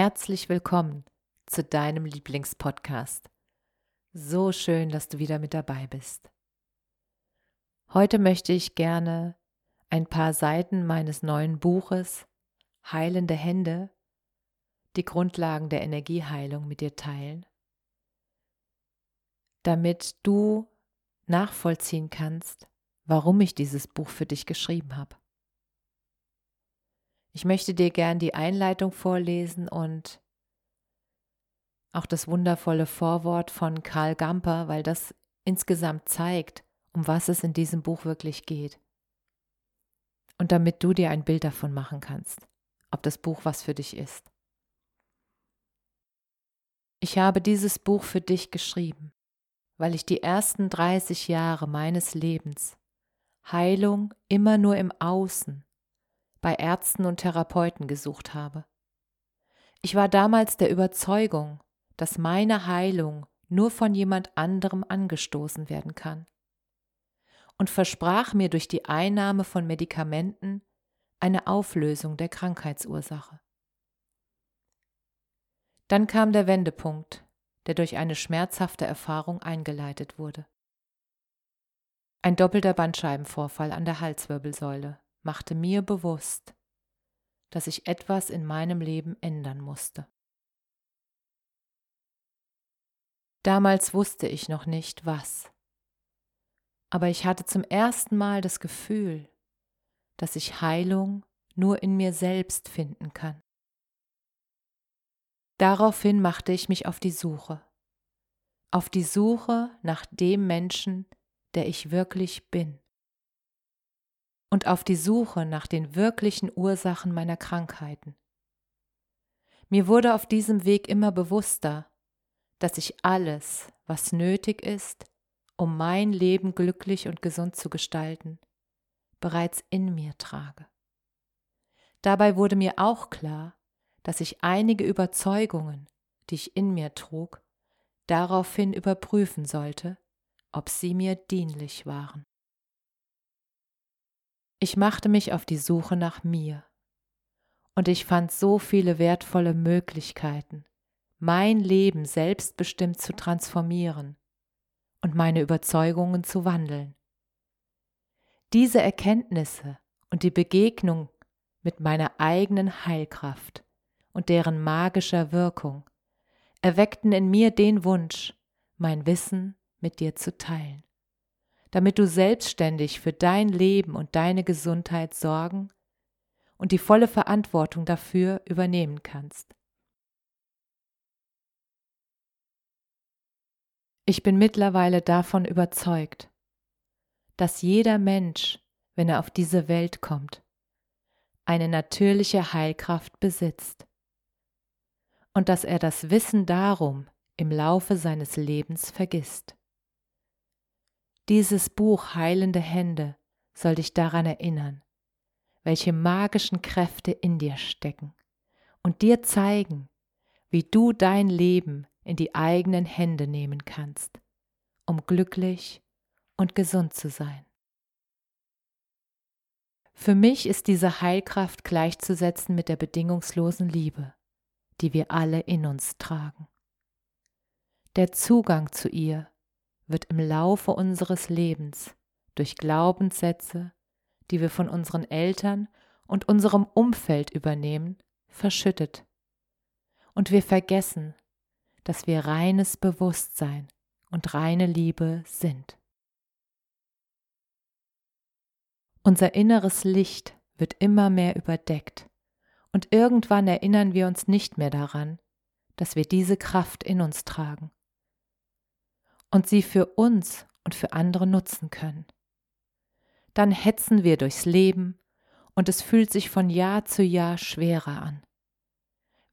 Herzlich willkommen zu deinem Lieblingspodcast. So schön, dass du wieder mit dabei bist. Heute möchte ich gerne ein paar Seiten meines neuen Buches Heilende Hände, die Grundlagen der Energieheilung mit dir teilen, damit du nachvollziehen kannst, warum ich dieses Buch für dich geschrieben habe. Ich möchte dir gern die Einleitung vorlesen und auch das wundervolle Vorwort von Karl Gamper, weil das insgesamt zeigt, um was es in diesem Buch wirklich geht. Und damit du dir ein Bild davon machen kannst, ob das Buch was für dich ist. Ich habe dieses Buch für dich geschrieben, weil ich die ersten 30 Jahre meines Lebens Heilung immer nur im Außen, bei Ärzten und Therapeuten gesucht habe. Ich war damals der Überzeugung, dass meine Heilung nur von jemand anderem angestoßen werden kann und versprach mir durch die Einnahme von Medikamenten eine Auflösung der Krankheitsursache. Dann kam der Wendepunkt, der durch eine schmerzhafte Erfahrung eingeleitet wurde. Ein doppelter Bandscheibenvorfall an der Halswirbelsäule machte mir bewusst, dass ich etwas in meinem Leben ändern musste. Damals wusste ich noch nicht, was aber ich hatte zum ersten Mal das Gefühl, dass ich Heilung nur in mir selbst finden kann. Daraufhin machte ich mich auf die Suche, auf die Suche nach dem Menschen, der ich wirklich bin, und auf die Suche nach den wirklichen Ursachen meiner Krankheiten. Mir wurde auf diesem Weg immer bewusster, dass ich alles, was nötig ist, um mein Leben glücklich und gesund zu gestalten, bereits in mir trage. Dabei wurde mir auch klar, dass ich einige Überzeugungen, die ich in mir trug, daraufhin überprüfen sollte, ob sie mir dienlich waren. Ich machte mich auf die Suche nach mir, und ich fand so viele wertvolle Möglichkeiten, mein Leben selbstbestimmt zu transformieren und meine Überzeugungen zu wandeln. Diese Erkenntnisse und die Begegnung mit meiner eigenen Heilkraft und deren magischer Wirkung erweckten in mir den Wunsch, mein Wissen mit dir zu teilen, damit du selbstständig für dein Leben und deine Gesundheit sorgen und die volle Verantwortung dafür übernehmen kannst. Ich bin mittlerweile davon überzeugt, dass jeder Mensch, wenn er auf diese Welt kommt, eine natürliche Heilkraft besitzt und dass er das Wissen darum im Laufe seines Lebens vergisst. Dieses Buch Heilende Hände soll dich daran erinnern, welche magischen Kräfte in dir stecken und dir zeigen, wie du dein Leben in die eigenen Hände nehmen kannst, um glücklich und gesund zu sein. Für mich ist diese Heilkraft gleichzusetzen mit der bedingungslosen Liebe, die wir alle in uns tragen. Der Zugang zu ihr wird im Laufe unseres Lebens durch Glaubenssätze, die wir von unseren Eltern und unserem Umfeld übernehmen, verschüttet. Und wir vergessen, dass wir reines Bewusstsein und reine Liebe sind. Unser inneres Licht wird immer mehr überdeckt und irgendwann erinnern wir uns nicht mehr daran, dass wir diese Kraft in uns tragen und sie für uns und für andere nutzen können. Dann hetzen wir durchs Leben und es fühlt sich von Jahr zu Jahr schwerer an.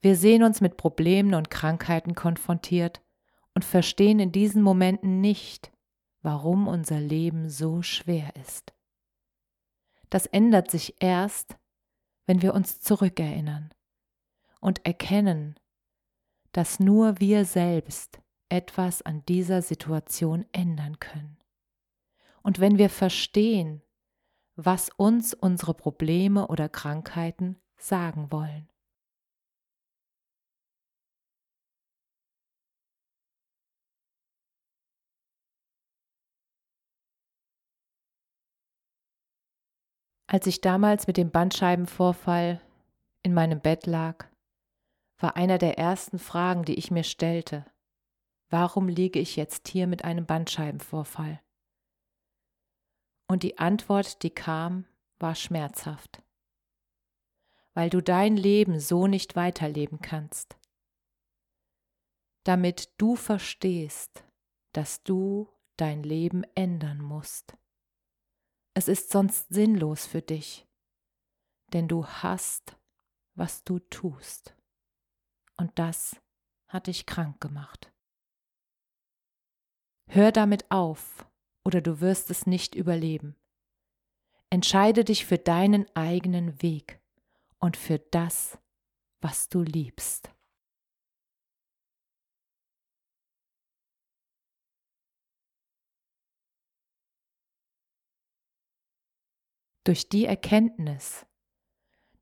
Wir sehen uns mit Problemen und Krankheiten konfrontiert und verstehen in diesen Momenten nicht, warum unser Leben so schwer ist. Das ändert sich erst, wenn wir uns zurückerinnern und erkennen, dass nur wir selbst etwas an dieser Situation ändern können. Und wenn wir verstehen, was uns unsere Probleme oder Krankheiten sagen wollen. Als ich damals mit dem Bandscheibenvorfall in meinem Bett lag, war einer der ersten Fragen, die ich mir stellte, warum liege ich jetzt hier mit einem Bandscheibenvorfall? Und die Antwort, die kam, war schmerzhaft, weil du dein Leben so nicht weiterleben kannst, damit du verstehst, dass du dein Leben ändern musst. Es ist sonst sinnlos für dich, denn du hast, was du tust. Und das hat dich krank gemacht. Hör damit auf, oder du wirst es nicht überleben. Entscheide dich für deinen eigenen Weg und für das, was du liebst. durch die Erkenntnis,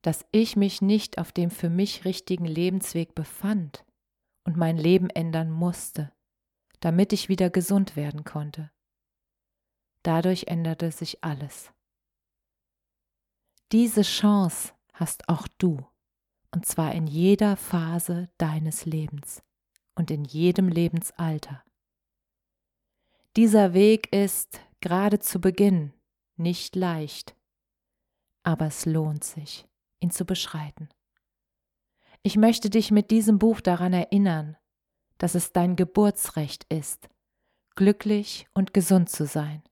dass ich mich nicht auf dem für mich richtigen Lebensweg befand und mein Leben ändern musste, damit ich wieder gesund werden konnte. Dadurch änderte sich alles. Diese Chance hast auch du, und zwar in jeder Phase deines Lebens und in jedem Lebensalter. Dieser Weg ist gerade zu Beginn nicht leicht, aber es lohnt sich, ihn zu beschreiten. Ich möchte dich mit diesem Buch daran erinnern, dass es dein Geburtsrecht ist, glücklich und gesund zu sein.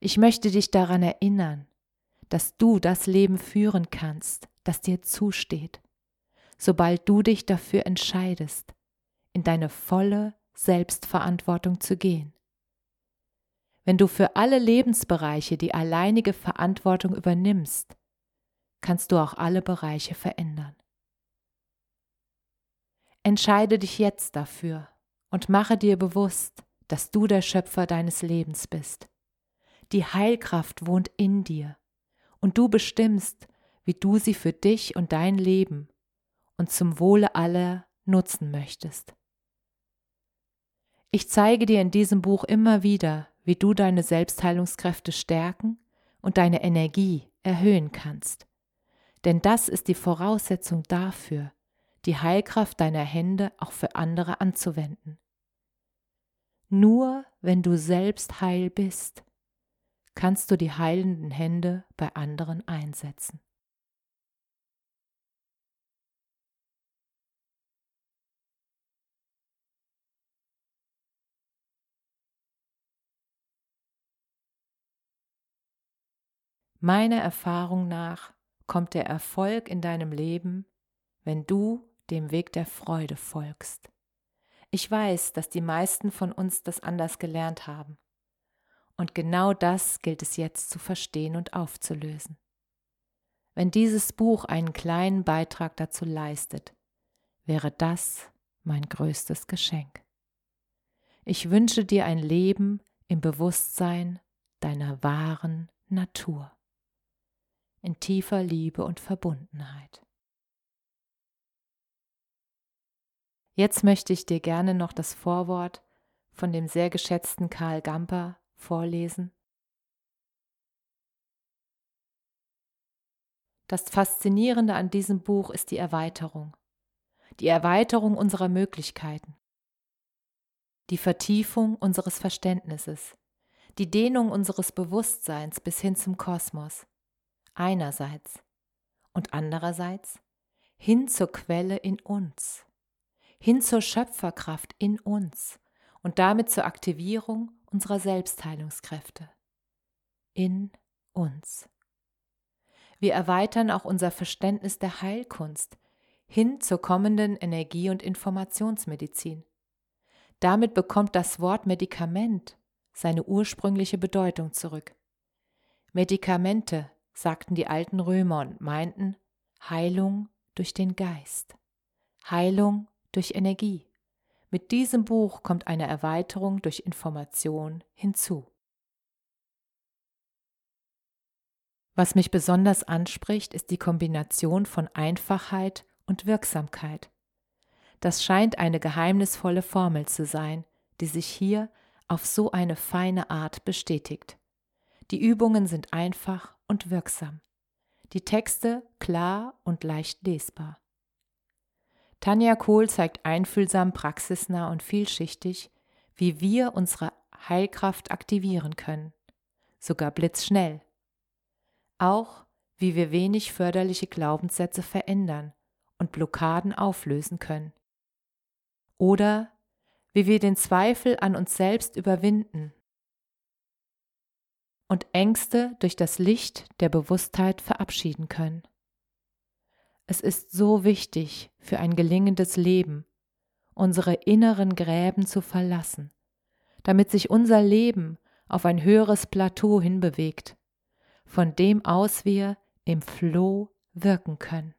Ich möchte dich daran erinnern, dass du das Leben führen kannst, das dir zusteht, sobald du dich dafür entscheidest, in deine volle Selbstverantwortung zu gehen. Wenn du für alle Lebensbereiche die alleinige Verantwortung übernimmst, kannst du auch alle Bereiche verändern. Entscheide dich jetzt dafür und mache dir bewusst, dass du der Schöpfer deines Lebens bist. Die Heilkraft wohnt in dir und du bestimmst, wie du sie für dich und dein Leben und zum Wohle aller nutzen möchtest. Ich zeige dir in diesem Buch immer wieder, wie du deine Selbstheilungskräfte stärken und deine Energie erhöhen kannst. Denn das ist die Voraussetzung dafür, die Heilkraft deiner Hände auch für andere anzuwenden. Nur wenn du selbst heil bist, kannst du die heilenden Hände bei anderen einsetzen. Meiner Erfahrung nach kommt der Erfolg in deinem Leben, wenn du dem Weg der Freude folgst. Ich weiß, dass die meisten von uns das anders gelernt haben. Und genau das gilt es jetzt zu verstehen und aufzulösen. Wenn dieses Buch einen kleinen Beitrag dazu leistet, wäre das mein größtes Geschenk. Ich wünsche dir ein Leben im Bewusstsein deiner wahren Natur in tiefer Liebe und Verbundenheit. Jetzt möchte ich dir gerne noch das Vorwort von dem sehr geschätzten Karl Gamper vorlesen. Das Faszinierende an diesem Buch ist die Erweiterung, die Erweiterung unserer Möglichkeiten, die Vertiefung unseres Verständnisses, die Dehnung unseres Bewusstseins bis hin zum Kosmos, einerseits. Und andererseits hin zur Quelle in uns, hin zur Schöpferkraft in uns und damit zur Aktivierung unserer Selbstheilungskräfte. In uns. Wir erweitern auch unser Verständnis der Heilkunst hin zur kommenden Energie- und Informationsmedizin. Damit bekommt das Wort Medikament seine ursprüngliche Bedeutung zurück. Medikamente, sagten die alten Römer und meinten Heilung durch den Geist, Heilung durch Energie. Mit diesem Buch kommt eine Erweiterung durch Information hinzu. Was mich besonders anspricht, ist die Kombination von Einfachheit und Wirksamkeit. Das scheint eine geheimnisvolle Formel zu sein, die sich hier auf so eine feine Art bestätigt. Die Übungen sind einfach und wirksam. Die Texte klar und leicht lesbar. Tanja Kohl zeigt einfühlsam, praxisnah und vielschichtig, wie wir unsere Heilkraft aktivieren können, sogar blitzschnell, auch wie wir wenig förderliche Glaubenssätze verändern und Blockaden auflösen können. Oder wie wir den Zweifel an uns selbst überwinden und Ängste durch das Licht der Bewusstheit verabschieden können. Es ist so wichtig für ein gelingendes Leben, unsere inneren Gräben zu verlassen, damit sich unser Leben auf ein höheres Plateau hinbewegt von dem aus wir im Floh wirken können.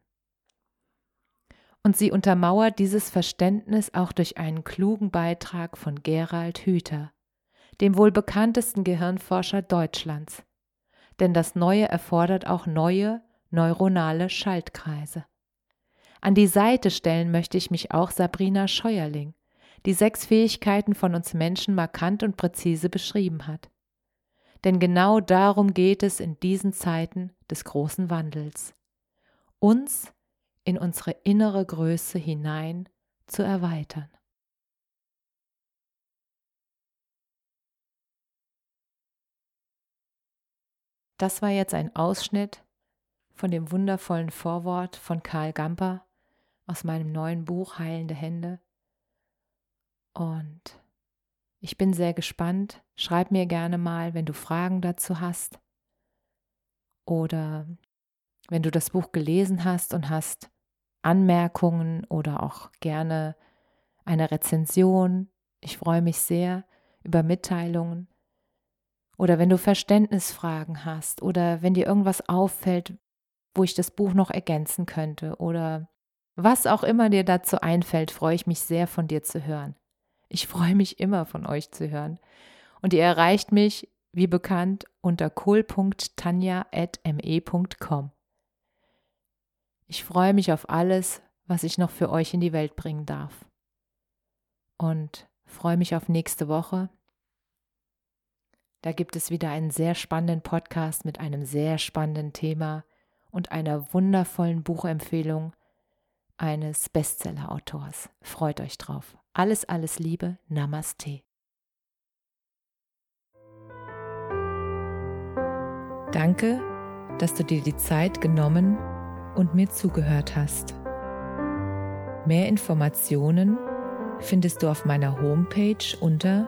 Und sie untermauert dieses Verständnis auch durch einen klugen Beitrag von Gerald Hüther, dem wohl bekanntesten Gehirnforscher Deutschlands. Denn das Neue erfordert auch neue neuronale Schaltkreise. An die Seite stellen möchte ich mich auch Sabrina Scheuerling, die sechs Fähigkeiten von uns Menschen markant und präzise beschrieben hat denn genau darum geht es in diesen Zeiten des großen Wandels, uns in unsere innere Größe hinein zu erweitern. Das war jetzt ein Ausschnitt von dem wundervollen Vorwort von Karl Gamper aus meinem neuen Buch Heilende Hände. Und ich bin sehr gespannt. Schreib mir gerne mal, wenn du Fragen dazu hast. Oder wenn du das Buch gelesen hast und hast Anmerkungen oder auch gerne eine Rezension. Ich freue mich sehr über Mitteilungen. Oder wenn du Verständnisfragen hast oder wenn dir irgendwas auffällt, wo ich das Buch noch ergänzen könnte oder was auch immer dir dazu einfällt, freue ich mich sehr von dir zu hören. Ich freue mich immer von euch zu hören. Und ihr erreicht mich, wie bekannt, unter kohl.tanja.me.com. Ich freue mich auf alles, was ich noch für euch in die Welt bringen darf. Und freue mich auf nächste Woche. Da gibt es wieder einen sehr spannenden Podcast mit einem sehr spannenden Thema und einer wundervollen Buchempfehlung eines Bestseller-Autors. Freut euch drauf. Alles, alles Liebe. Namaste. Danke, dass du dir die Zeit genommen und mir zugehört hast. Mehr Informationen findest du auf meiner Homepage unter